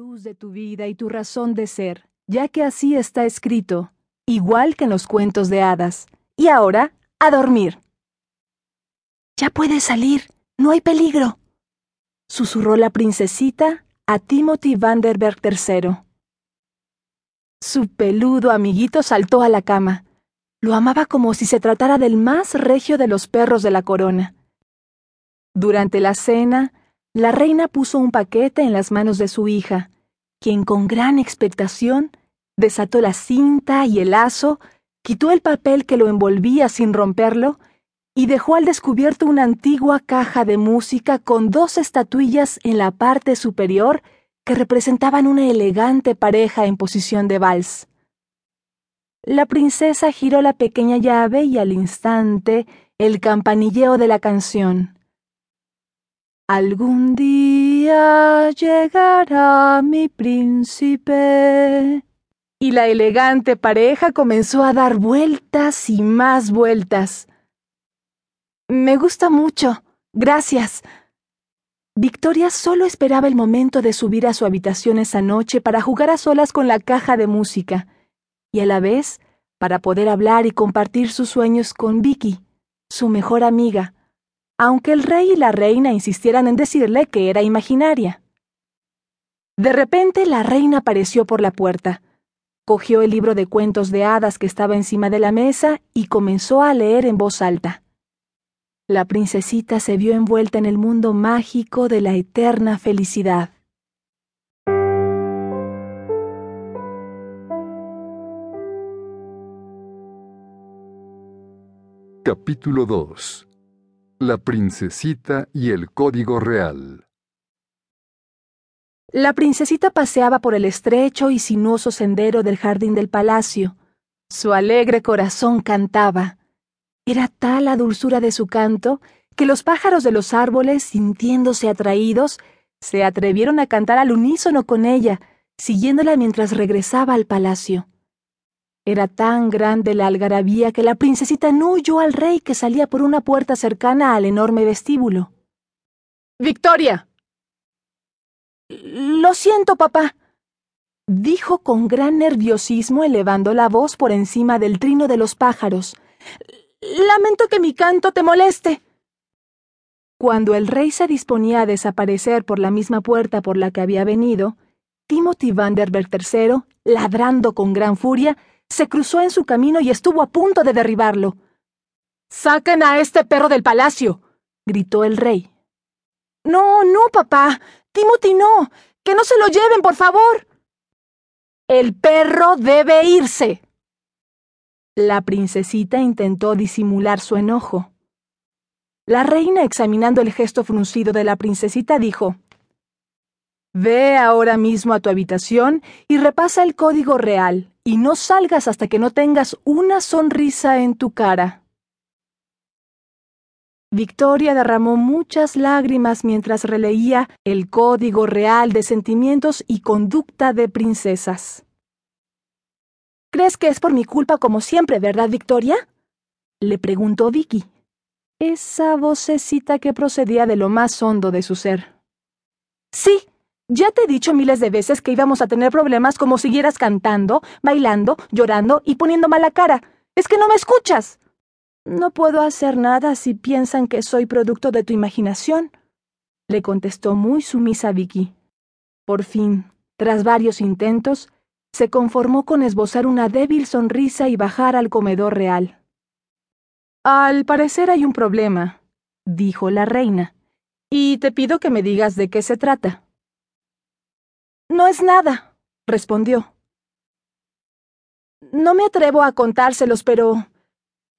luz de tu vida y tu razón de ser, ya que así está escrito, igual que en los cuentos de hadas. Y ahora, a dormir. Ya puedes salir, no hay peligro, susurró la princesita a Timothy Vanderberg III. Su peludo amiguito saltó a la cama. Lo amaba como si se tratara del más regio de los perros de la corona. Durante la cena, la reina puso un paquete en las manos de su hija, quien con gran expectación desató la cinta y el lazo, quitó el papel que lo envolvía sin romperlo y dejó al descubierto una antigua caja de música con dos estatuillas en la parte superior que representaban una elegante pareja en posición de vals. La princesa giró la pequeña llave y al instante el campanilleo de la canción. Algún día llegará mi príncipe. Y la elegante pareja comenzó a dar vueltas y más vueltas. Me gusta mucho. Gracias. Victoria solo esperaba el momento de subir a su habitación esa noche para jugar a solas con la caja de música, y a la vez para poder hablar y compartir sus sueños con Vicky, su mejor amiga aunque el rey y la reina insistieran en decirle que era imaginaria. De repente la reina apareció por la puerta, cogió el libro de cuentos de hadas que estaba encima de la mesa y comenzó a leer en voz alta. La princesita se vio envuelta en el mundo mágico de la eterna felicidad. Capítulo 2 la princesita y el código real. La princesita paseaba por el estrecho y sinuoso sendero del jardín del palacio. Su alegre corazón cantaba. Era tal la dulzura de su canto que los pájaros de los árboles, sintiéndose atraídos, se atrevieron a cantar al unísono con ella, siguiéndola mientras regresaba al palacio. Era tan grande la algarabía que la princesita no oyó al rey que salía por una puerta cercana al enorme vestíbulo. Victoria. Lo siento, papá, dijo con gran nerviosismo elevando la voz por encima del trino de los pájaros. Lamento que mi canto te moleste. Cuando el rey se disponía a desaparecer por la misma puerta por la que había venido, Timothy Vanderberg III, ladrando con gran furia, se cruzó en su camino y estuvo a punto de derribarlo. Saquen a este perro del palacio, gritó el rey. No, no, papá. Timothy no. Que no se lo lleven, por favor. El perro debe irse. La princesita intentó disimular su enojo. La reina, examinando el gesto fruncido de la princesita, dijo Ve ahora mismo a tu habitación y repasa el código real, y no salgas hasta que no tengas una sonrisa en tu cara. Victoria derramó muchas lágrimas mientras releía el código real de sentimientos y conducta de princesas. ¿Crees que es por mi culpa como siempre, verdad, Victoria? le preguntó Vicky, esa vocecita que procedía de lo más hondo de su ser. Sí, ya te he dicho miles de veces que íbamos a tener problemas como siguieras cantando, bailando, llorando y poniendo mala cara. Es que no me escuchas. No puedo hacer nada si piensan que soy producto de tu imaginación, le contestó muy sumisa Vicky. Por fin, tras varios intentos, se conformó con esbozar una débil sonrisa y bajar al comedor real. Al parecer hay un problema, dijo la reina, y te pido que me digas de qué se trata. No es nada, respondió. No me atrevo a contárselos, pero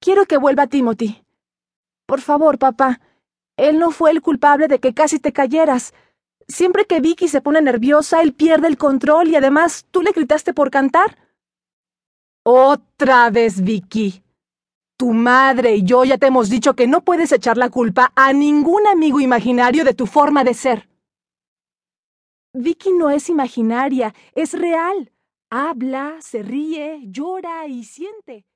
quiero que vuelva Timothy. Por favor, papá. Él no fue el culpable de que casi te cayeras. Siempre que Vicky se pone nerviosa, él pierde el control y además tú le gritaste por cantar. Otra vez, Vicky. Tu madre y yo ya te hemos dicho que no puedes echar la culpa a ningún amigo imaginario de tu forma de ser. Vicky no es imaginaria, es real. Habla, se ríe, llora y siente.